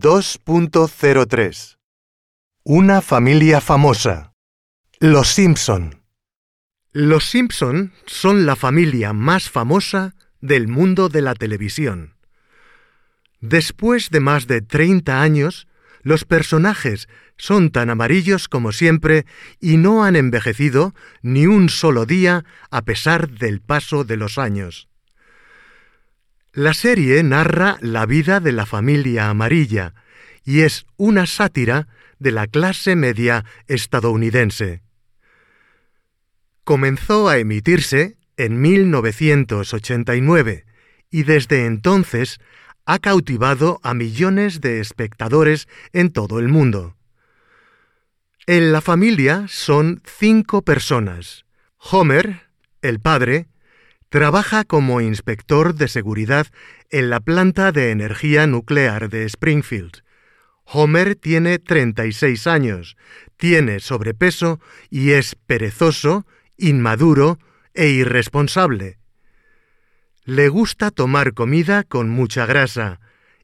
2.03 Una familia famosa. Los Simpson. Los Simpson son la familia más famosa del mundo de la televisión. Después de más de 30 años, los personajes son tan amarillos como siempre y no han envejecido ni un solo día a pesar del paso de los años. La serie narra la vida de la familia amarilla y es una sátira de la clase media estadounidense. Comenzó a emitirse en 1989 y desde entonces ha cautivado a millones de espectadores en todo el mundo. En la familia son cinco personas. Homer, el padre, Trabaja como inspector de seguridad en la planta de energía nuclear de Springfield. Homer tiene 36 años, tiene sobrepeso y es perezoso, inmaduro e irresponsable. Le gusta tomar comida con mucha grasa,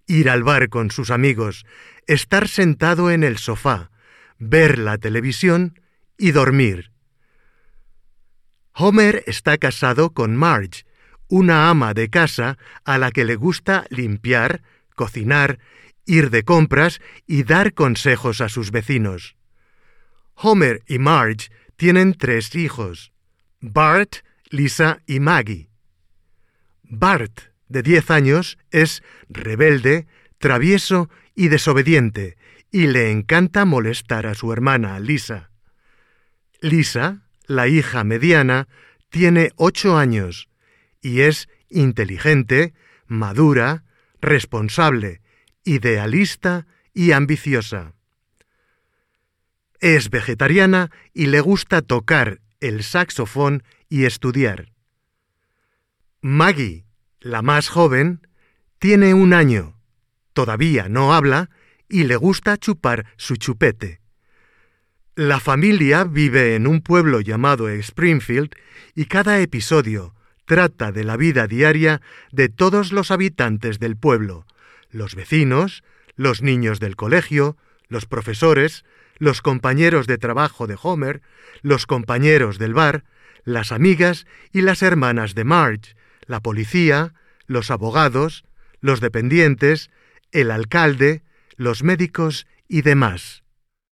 ir al bar con sus amigos, estar sentado en el sofá, ver la televisión y dormir. Homer está casado con Marge, una ama de casa a la que le gusta limpiar, cocinar, ir de compras y dar consejos a sus vecinos. Homer y Marge tienen tres hijos, Bart, Lisa y Maggie. Bart, de diez años, es rebelde, travieso y desobediente, y le encanta molestar a su hermana, Lisa. Lisa, la hija mediana, tiene ocho años y es inteligente, madura, responsable, idealista y ambiciosa. Es vegetariana y le gusta tocar el saxofón y estudiar. Maggie, la más joven, tiene un año, todavía no habla y le gusta chupar su chupete. La familia vive en un pueblo llamado Springfield y cada episodio trata de la vida diaria de todos los habitantes del pueblo, los vecinos, los niños del colegio, los profesores, los compañeros de trabajo de Homer, los compañeros del bar, las amigas y las hermanas de Marge, la policía, los abogados, los dependientes, el alcalde, los médicos y demás.